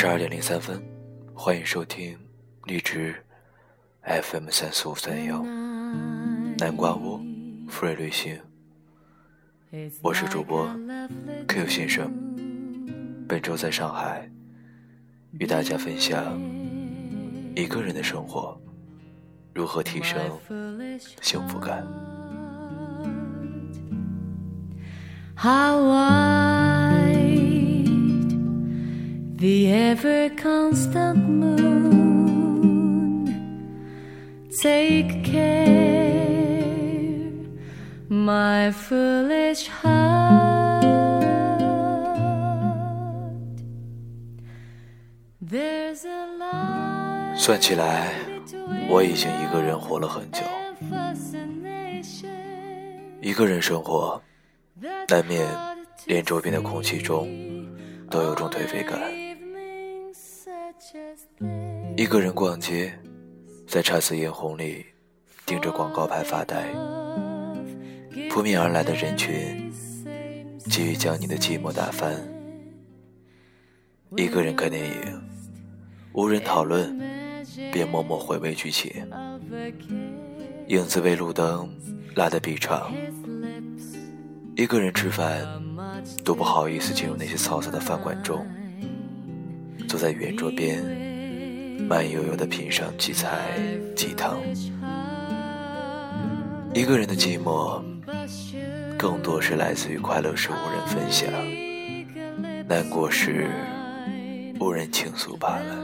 十二点零三分，欢迎收听荔枝 FM 三四五三幺南瓜屋富瑞旅行，我是主播 Q 先生，本周在上海与大家分享一个人的生活如何提升幸福感。The ever constant moon. Take care, my foolish heart. There's a line 算起来，我已经一个人活了很久。一个人生活，难免连周边的空气中都有种颓废感。一个人逛街，在姹紫嫣红里盯着广告牌发呆。扑面而来的人群，急于将你的寂寞打翻。一个人看电影，无人讨论，便默默回味剧情。影子被路灯拉得笔长。一个人吃饭，都不好意思进入那些嘈杂的饭馆中。坐在圆桌边，慢悠悠地品上几菜几汤。一个人的寂寞，更多是来自于快乐时无人分享，难过时无人倾诉罢了。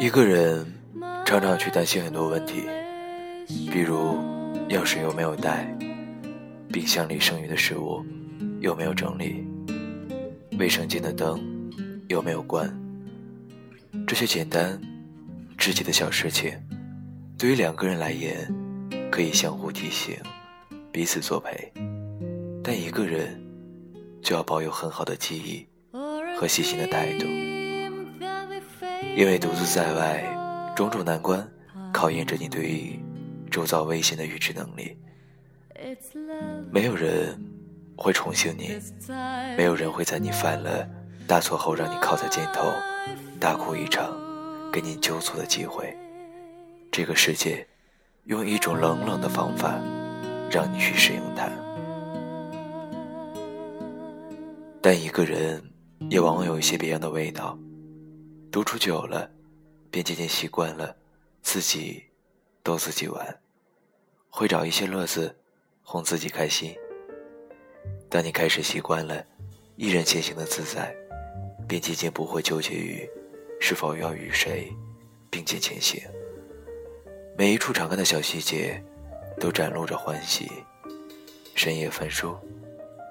一个人常常去担心很多问题，比如钥匙有没有带，冰箱里剩余的食物有没有整理，卫生间的灯有没有关。这些简单、至极的小事情，对于两个人来言，可以相互提醒，彼此作陪；但一个人，就要保有很好的记忆和细心的态度。因为独自在外，种种难关考验着你对于周遭危险的预知能力。没有人会宠幸你，没有人会在你犯了大错后让你靠在肩头大哭一场，给你纠错的机会。这个世界用一种冷冷的方法让你去适应它，但一个人也往往有一些别样的味道。独处久了，便渐渐习惯了自己逗自己玩，会找一些乐子哄自己开心。当你开始习惯了一人前行的自在，便渐渐不会纠结于是否要与谁并肩前行。每一处常看的小细节，都展露着欢喜。深夜翻书，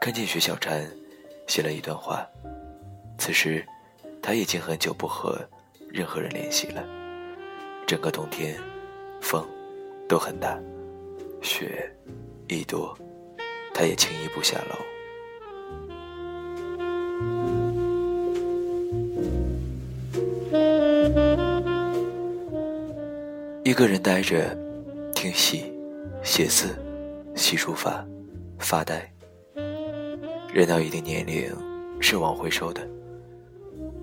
看见徐小婵写了一段话，此时。他已经很久不和任何人联系了。整个冬天，风都很大，雪一多，他也轻易不下楼。一个人呆着，听戏、写字、洗书法、发呆。人到一定年龄，是往回收的。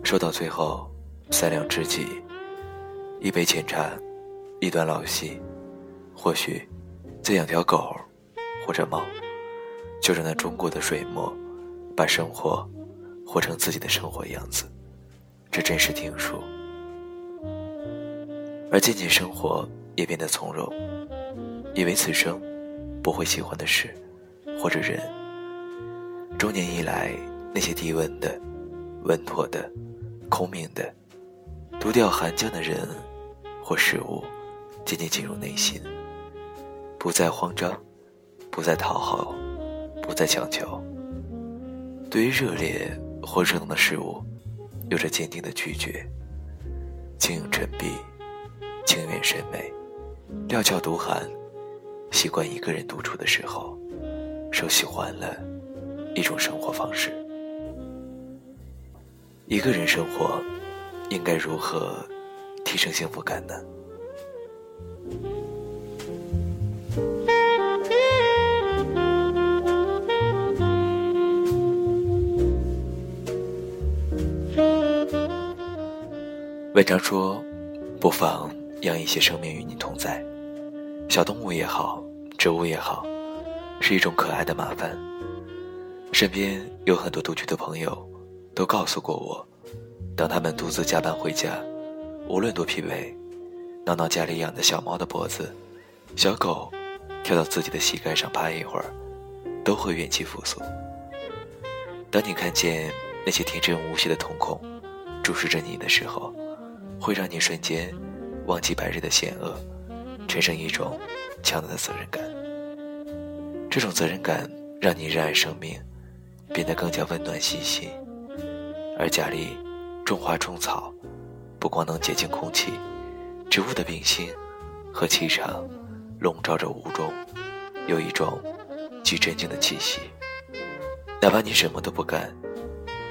说到最后，三两知己，一杯浅茶，一段老戏，或许再养条狗或者猫，就让那中国的水墨，把生活活成自己的生活样子，这真是听书。而渐渐生活也变得从容，以为此生不会喜欢的事或者人，中年以来那些低温的、稳妥的。空明的，独钓寒江的人或事物，渐渐进入内心，不再慌张，不再讨好，不再强求。对于热烈或热闹的事物，有着坚定的拒绝。轻盈沉璧，清远审美，料峭独寒，习惯一个人独处的时候，受喜欢了一种生活方式。一个人生活，应该如何提升幸福感呢？文章说，不妨养一些生命与你同在，小动物也好，植物也好，是一种可爱的麻烦。身边有很多独居的朋友，都告诉过我，当他们独自加班回家，无论多疲惫，挠挠家里养的小猫的脖子，小狗跳到自己的膝盖上趴一会儿，都会元气复苏。当你看见那些天真无邪的瞳孔注视着你的时候，会让你瞬间忘记白日的险恶，产生一种强大的责任感。这种责任感让你热爱生命，变得更加温暖细心。而家里种花种草，不光能洁净空气，植物的冰心和气场笼罩着屋中，有一种极镇静的气息。哪怕你什么都不干，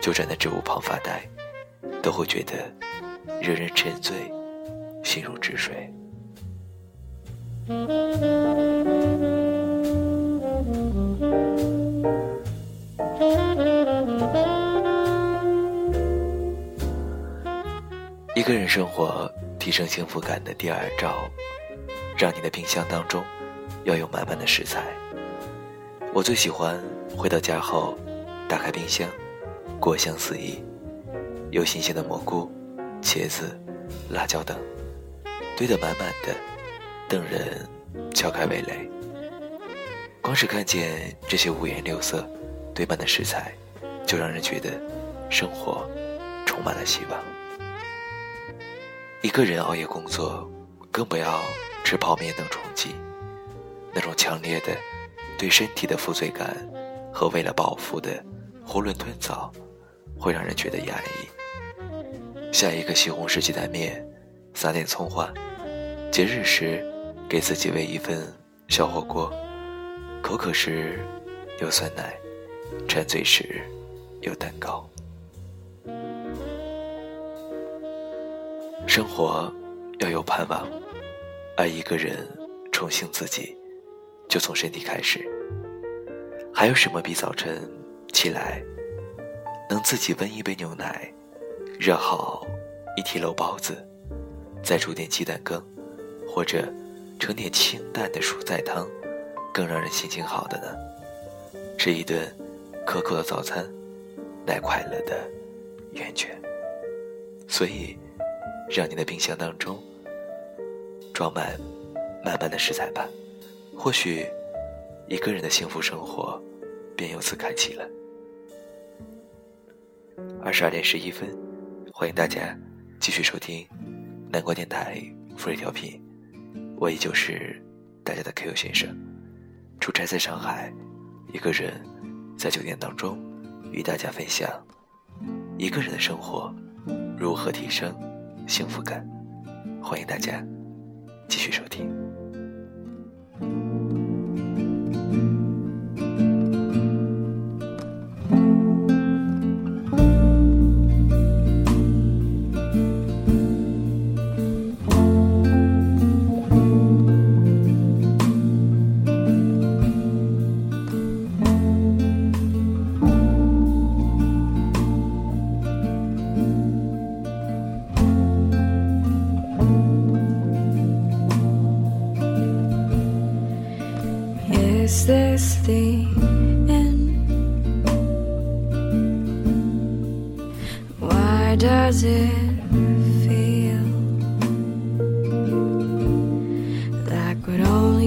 就站在植物旁发呆，都会觉得。惹人沉醉，心如止水。一个人生活提升幸福感的第二招，让你的冰箱当中要有满满的食材。我最喜欢回到家后，打开冰箱，果香四溢，有新鲜的蘑菇。茄子、辣椒等，堆得满满的，等人敲开味蕾。光是看见这些五颜六色、堆满的食材，就让人觉得生活充满了希望。一个人熬夜工作，更不要吃泡面等冲击，那种强烈的对身体的负罪感和为了饱腹的囫囵吞枣，会让人觉得压抑。下一个西红柿鸡蛋面，撒点葱花。节日时，给自己喂一份小火锅。口渴时有酸奶，馋嘴时有蛋糕。生活要有盼望，爱一个人，宠幸自己，就从身体开始。还有什么比早晨起来，能自己温一杯牛奶？热好一屉肉包子，再煮点鸡蛋羹，或者盛点清淡的蔬菜汤，更让人心情好的呢。吃一顿可口的早餐，乃快乐的源泉。所以，让你的冰箱当中装满满满的食材吧，或许一个人的幸福生活便由此开启了。二十二点十一分。欢迎大家继续收听南国电台福瑞调频，我依旧是大家的 Q 先生，出差在上海，一个人在酒店当中与大家分享一个人的生活如何提升幸福感，欢迎大家继续收听。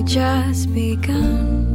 Just begun?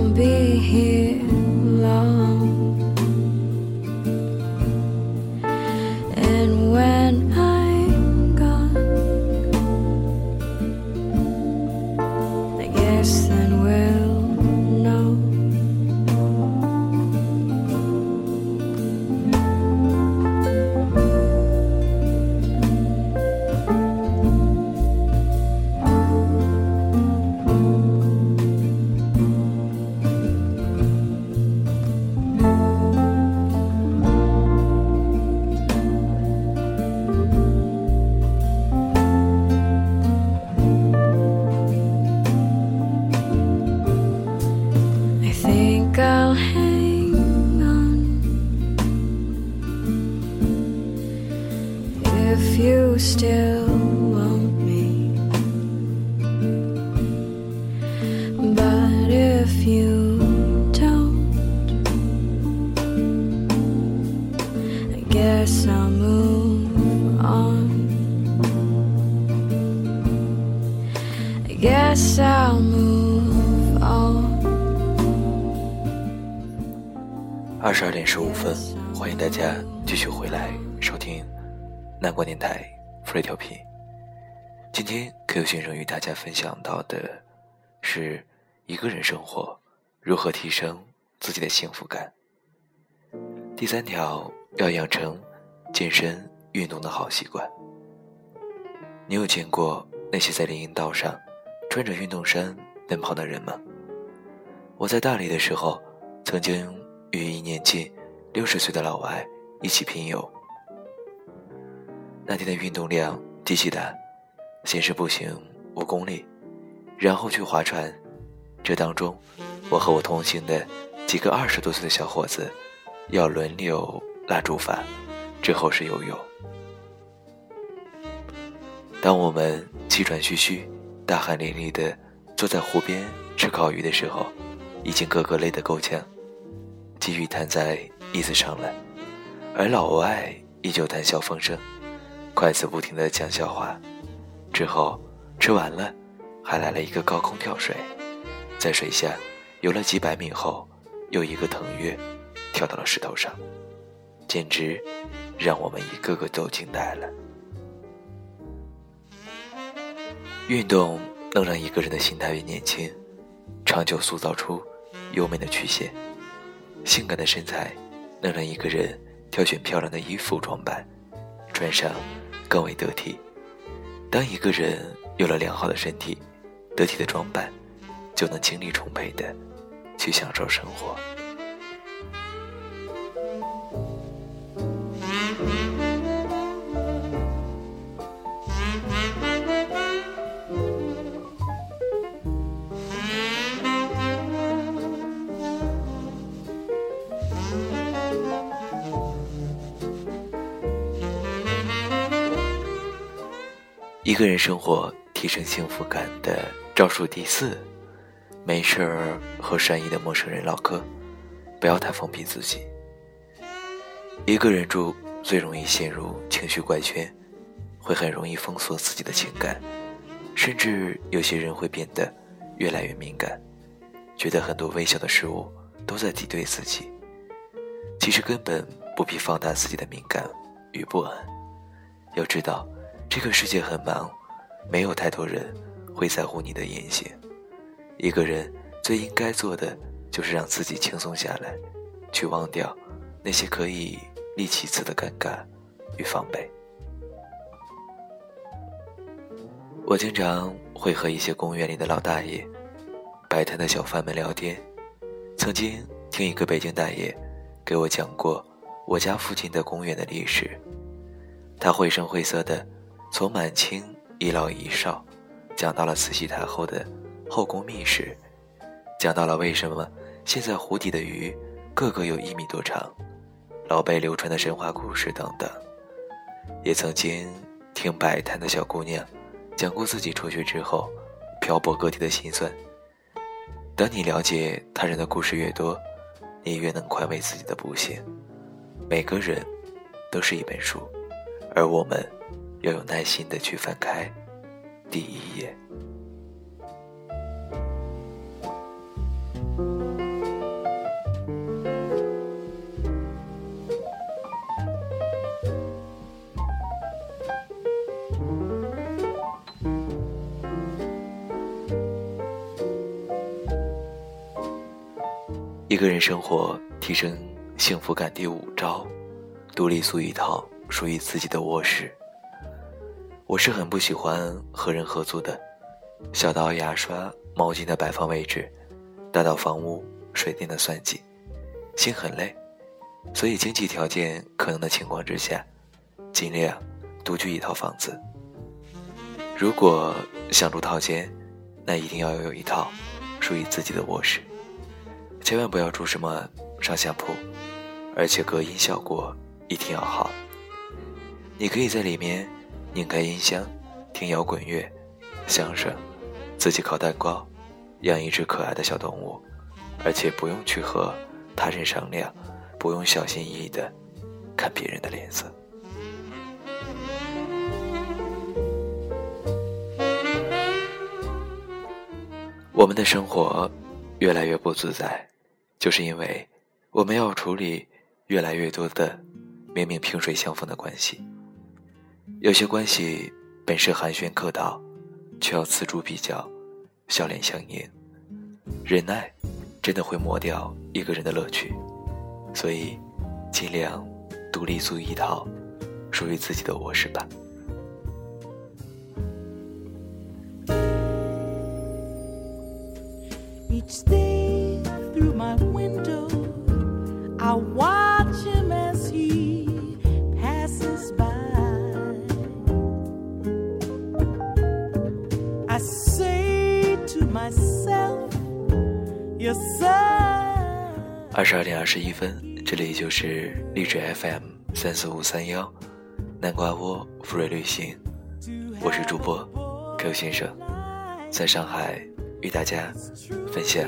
Won't be here guess I'll move on. 二十二点十五分，欢迎大家继续回来收听南国电台 Free 调频。今天 Q 先生与大家分享到的是一个人生活如何提升自己的幸福感。第三条，要养成健身运动的好习惯。你有见过那些在林荫道上穿着运动衫奔跑的人吗？我在大理的时候，曾经与一年近六十岁的老外一起拼游。那天的运动量极其大，先是步行五公里，然后去划船。这当中，我和我同行的几个二十多岁的小伙子要轮流拉竹筏，之后是游泳。当我们气喘吁吁、大汗淋漓地坐在湖边吃烤鱼的时候，已经个个累得够呛，几欲瘫在椅子上了，而老外依旧谈笑风生，筷子不停地讲笑话。之后吃完了，还来了一个高空跳水，在水下游了几百米后，又一个腾跃，跳到了石头上，简直让我们一个个都惊呆了。运动能让一个人的心态越年轻，长久塑造出优美的曲线。性感的身材能让一个人挑选漂亮的衣服装扮，穿上更为得体。当一个人有了良好的身体、得体的装扮，就能精力充沛的去享受生活。个人生活提升幸福感的招数第四：没事儿和善意的陌生人唠嗑，不要太封闭自己。一个人住最容易陷入情绪怪圈，会很容易封锁自己的情感，甚至有些人会变得越来越敏感，觉得很多微小的事物都在敌对自己。其实根本不必放大自己的敏感与不安，要知道。这个世界很忙，没有太多人会在乎你的言行。一个人最应该做的就是让自己轻松下来，去忘掉那些可以立其次的尴尬与防备。我经常会和一些公园里的老大爷、摆摊的小贩们聊天。曾经听一个北京大爷给我讲过我家附近的公园的历史，他绘声绘色的。从满清一老一少，讲到了慈禧太后的后宫秘史，讲到了为什么现在湖底的鱼个个有一米多长，老辈流传的神话故事等等。也曾经听摆摊的小姑娘讲过自己辍学之后漂泊各地的辛酸。当你了解他人的故事越多，你越能宽慰自己的不幸。每个人都是一本书，而我们要有耐心的去翻开第一页。一个人生活提升幸福感第五招：独立租一套属于自己的卧室。我是很不喜欢和人合租的，小到牙刷、毛巾的摆放位置，大到房屋、水电的算计，心很累。所以经济条件可能的情况之下，尽量独居一套房子。如果想住套间，那一定要有一套属于自己的卧室。千万不要住什么上下铺，而且隔音效果一定要好。你可以在里面拧开音箱，听摇滚乐、相声，自己烤蛋糕，养一只可爱的小动物，而且不用去和他人商量，不用小心翼翼的看别人的脸色。我们的生活越来越不自在。就是因为我们要处理越来越多的明明萍水相逢的关系，有些关系本是寒暄客套，却要锱铢必较，笑脸相迎，忍耐真的会磨掉一个人的乐趣，所以尽量独立租一套属于自己的卧室吧。二十二点二十一分，这里就是励志 FM 三四五三幺，南瓜窝福瑞旅行，我是主播 Q 先生，在上海与大家分享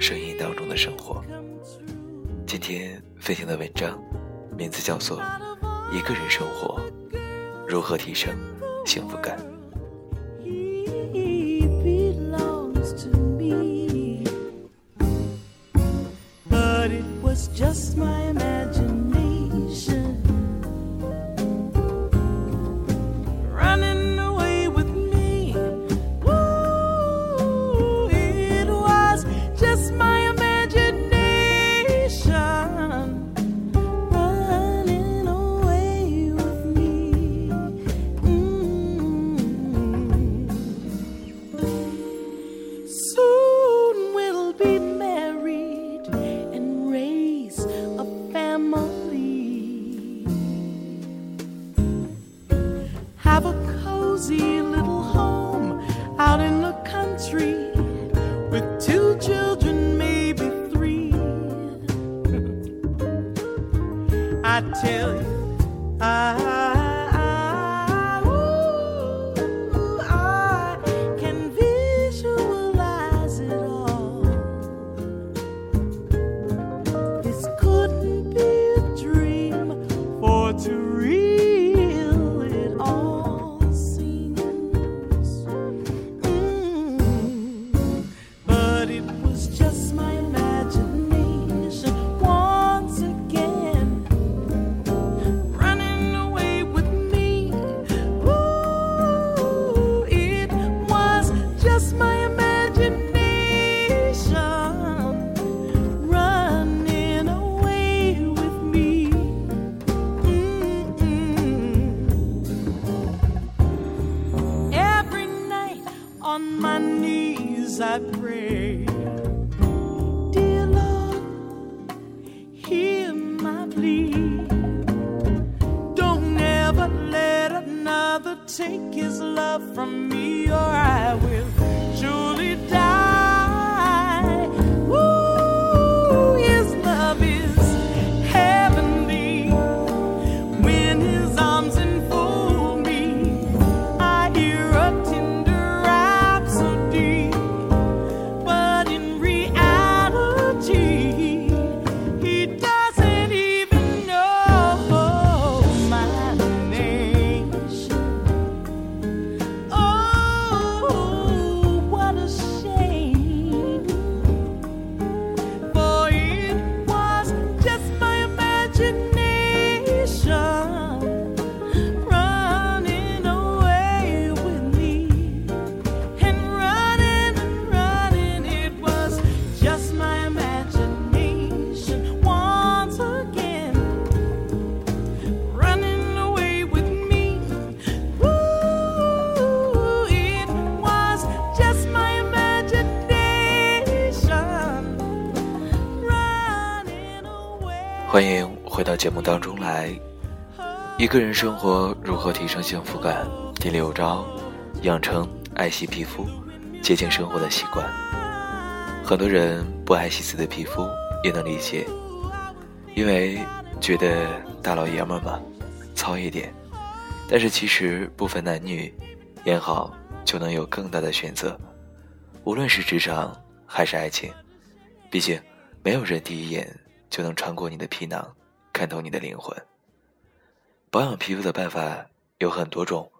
声音当中的生活。今天分享的文章名字叫做《一个人生活如何提升幸福感》。目当中来。一个人生活如何提升幸福感？第六招，养成爱惜皮肤、洁净生活的习惯。很多人不爱惜自己的皮肤，也能理解，因为觉得大老爷们嘛，糙一点。但是其实不分男女，养好就能有更大的选择。无论是职场还是爱情，毕竟没有人第一眼就能穿过你的皮囊，看透你的灵魂。保养皮肤的办法有很多种，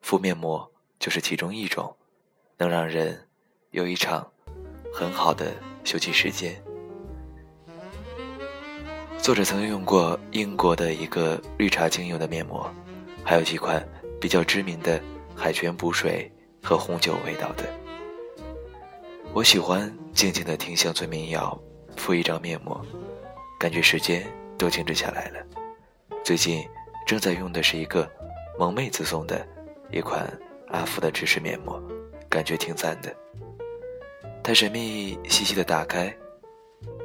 敷面膜就是其中一种，能让人有一场很好的休息时间。作者曾用过英国的一个绿茶精油的面膜，还有几款比较知名的海泉补水和红酒味道的。我喜欢静静的听乡村民谣，敷一张面膜，感觉时间都静止下来了。最近。正在用的是一个萌妹子送的一款阿芙的芝士面膜，感觉挺赞的。它神秘细细的打开，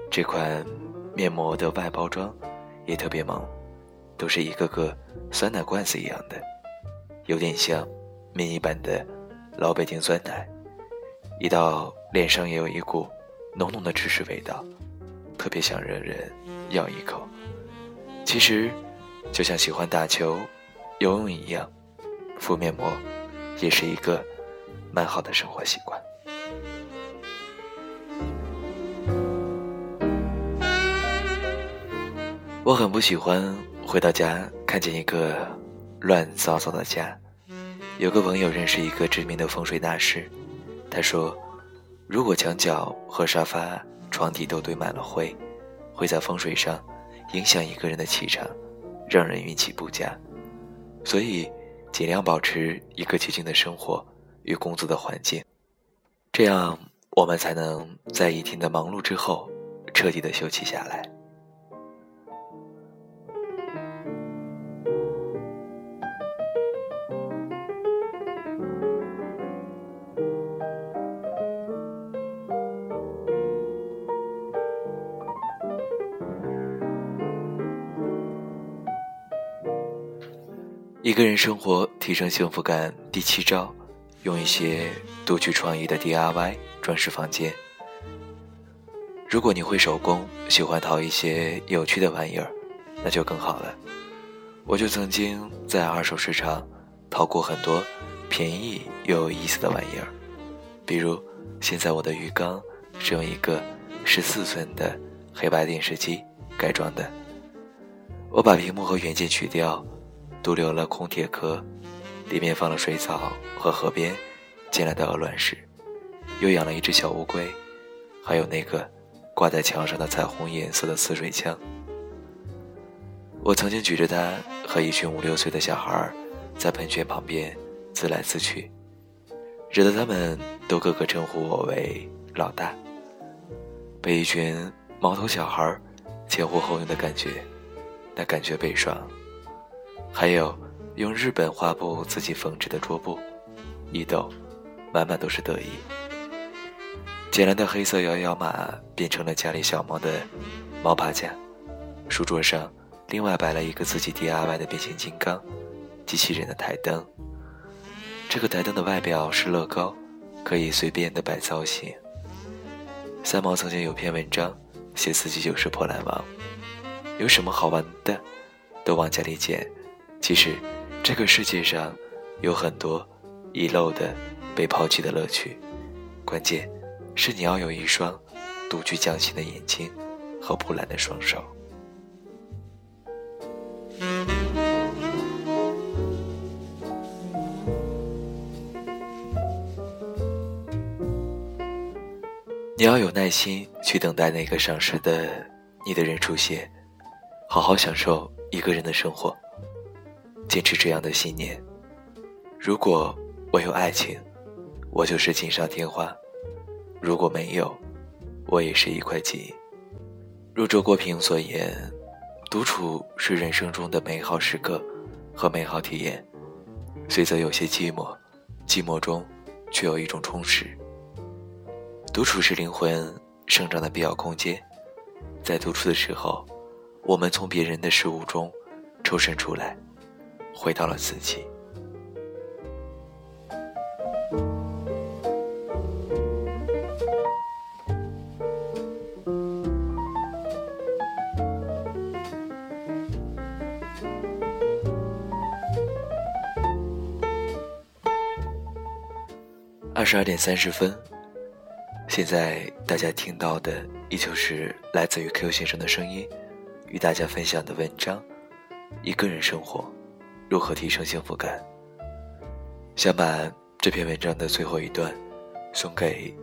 这款面膜的外包装也特别萌，都是一个个酸奶罐子一样的，有点像迷你版的老北京酸奶。一到脸上也有一股浓浓的芝士味道，特别想让人咬一口。其实。就像喜欢打球、游泳一样，敷面膜也是一个蛮好的生活习惯。我很不喜欢回到家看见一个乱糟糟的家。有个朋友认识一个知名的风水大师，他说，如果墙角和沙发、床底都堆满了灰，会在风水上影响一个人的气场。让人运气不佳，所以尽量保持一个洁净的生活与工作的环境，这样我们才能在一天的忙碌之后彻底的休息下来。个人生活提升幸福感第七招，用一些独具创意的 DIY 装饰房间。如果你会手工，喜欢淘一些有趣的玩意儿，那就更好了。我就曾经在二手市场淘过很多便宜又有意思的玩意儿，比如现在我的鱼缸是用一个十四寸的黑白电视机改装的，我把屏幕和原件取掉。独留了空铁壳，里面放了水草和河边捡来的鹅卵石，又养了一只小乌龟，还有那个挂在墙上的彩虹颜色的呲水枪。我曾经举着它和一群五六岁的小孩在喷泉旁边自来自去，惹得他们都个个称呼我为老大。被一群毛头小孩前呼后拥的感觉，那感觉倍爽。还有用日本花布自己缝制的桌布，一抖，满满都是得意。捡来的黑色摇摇马变成了家里小猫的猫爬架，书桌上另外摆了一个自己 DIY 的变形金刚机器人的台灯。这个台灯的外表是乐高，可以随便的摆造型。三毛曾经有篇文章写自己就是破烂王，有什么好玩的都往家里捡。其实，这个世界上有很多遗漏的、被抛弃的乐趣，关键是你要有一双独具匠心的眼睛和不懒的双手。你要有耐心去等待那个赏识的你的人出现，好好享受一个人的生活。坚持这样的信念：如果我有爱情，我就是锦上添花；如果没有，我也是一块金。如周国平所言，独处是人生中的美好时刻和美好体验，虽则有些寂寞，寂寞中却有一种充实。独处是灵魂生长的必要空间，在独处的时候，我们从别人的事物中抽身出来，回到了自己。二十二点三十分，现在大家听到的依旧是来自于 Q 先生的声音，与大家分享的文章《一个人生活如何提升幸福感》。想把这篇文章的最后一段送给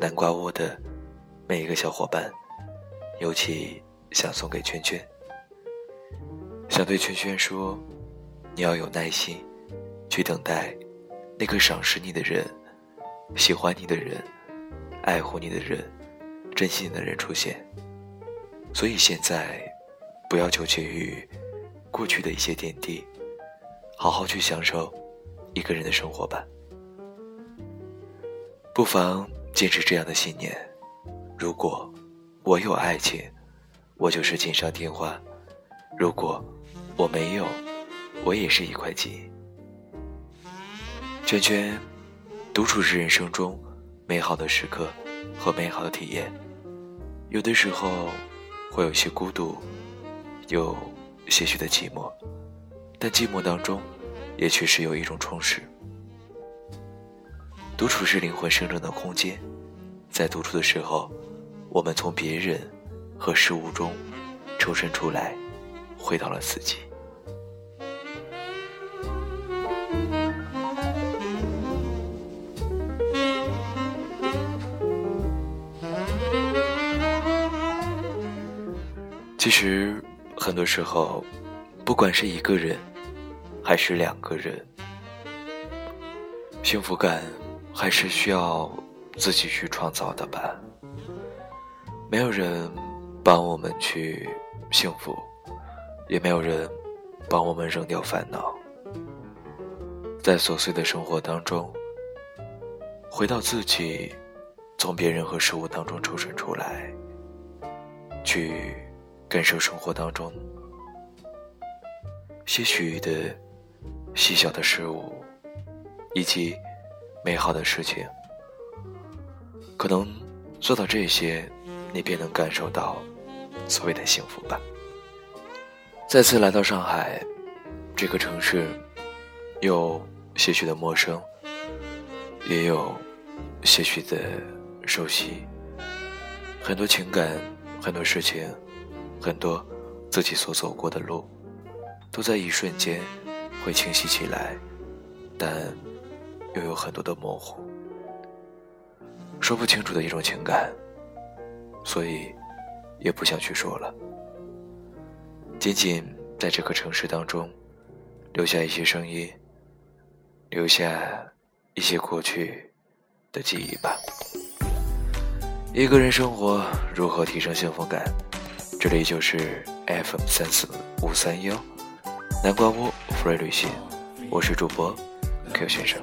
南瓜窝的每一个小伙伴，尤其想送给圈圈。想对圈圈说，你要有耐心，去等待那个赏识你的人。喜欢你的人，爱护你的人，珍惜你的人出现。所以现在，不要纠结于过去的一些点滴，好好去享受一个人的生活吧。不妨坚持这样的信念：如果我有爱情，我就是锦上添花；如果我没有，我也是一块金。圈圈。独处是人生中美好的时刻和美好的体验，有的时候会有些孤独，有些许的寂寞，但寂寞当中也确实有一种充实。独处是灵魂生长的空间，在独处的时候，我们从别人和事物中抽身出来，回到了自己。其实，很多时候，不管是一个人，还是两个人，幸福感还是需要自己去创造的吧。没有人帮我们去幸福，也没有人帮我们扔掉烦恼。在琐碎的生活当中，回到自己，从别人和事物当中抽身出来，去。感受生活当中些许的细小的事物，以及美好的事情，可能做到这些，你便能感受到所谓的幸福吧。再次来到上海这个城市，有些许的陌生，也有些许的熟悉，很多情感，很多事情。很多自己所走过的路，都在一瞬间会清晰起来，但又有很多的模糊，说不清楚的一种情感，所以也不想去说了。仅仅在这个城市当中，留下一些声音，留下一些过去的记忆吧。一个人生活如何提升幸福感？这里就是 FM 三四五三幺，南瓜屋 free 旅行，我是主播 Q 先生。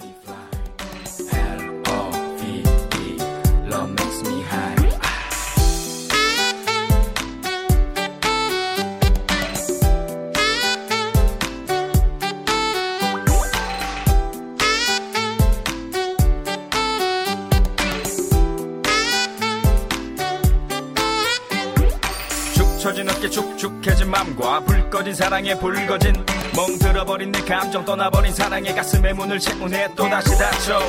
어깨 축축해진 맘과 불 꺼진 사랑에 불거진 멍들어버린 내 감정 떠나버린 사랑의 가슴에 문을 채우네. 또다시 닫혀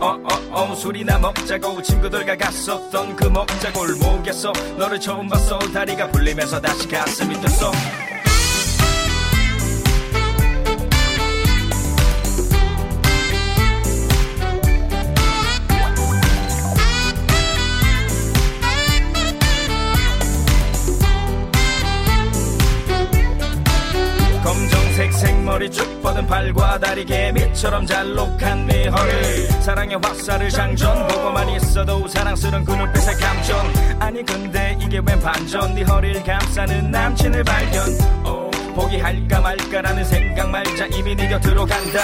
어어어 술이나 먹자고 친구들과 갔었던 그 먹자 골목에서 너를 처음 봤어. 다리가 풀리면서 다시 가슴이 뛰었어 쭉 뻗은 팔과 다리 개미처럼 잘록한 네 허리 사랑의 화살을 장전 보고만 있어도 사랑스런 그 눈빛의 감정. 아니 근데 이게 웬 반전? 네 허리를 감싸는 남친을 발견. 오, 포기할까 말까라는 생각 말자. 이미 네 곁으로 간다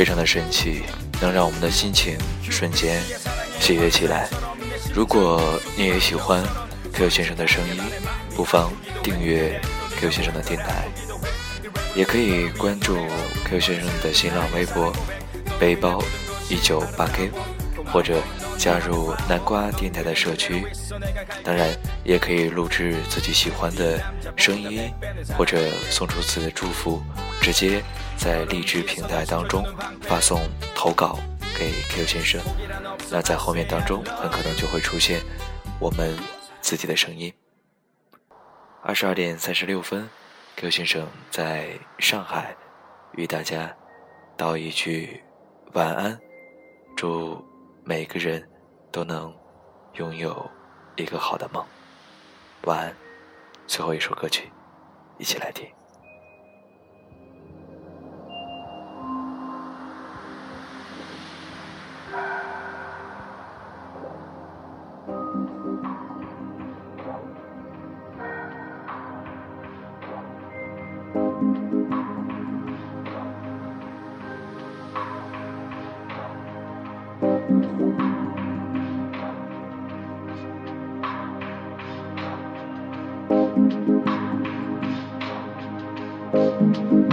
非常的神奇，能让我们的心情瞬间喜悦起来。如果你也喜欢 Q 先生的声音，不妨订阅 Q 先生的电台，也可以关注 Q 先生的新浪微博“背包一九八 K”，或者加入南瓜电台的社区。当然，也可以录制自己喜欢的声音，或者送出自己的祝福，直接。在荔枝平台当中发送投稿给 Q 先生，那在后面当中很可能就会出现我们自己的声音。二十二点三十六分，Q 先生在上海与大家道一句晚安，祝每个人都能拥有一个好的梦。晚安，最后一首歌曲，一起来听。thank you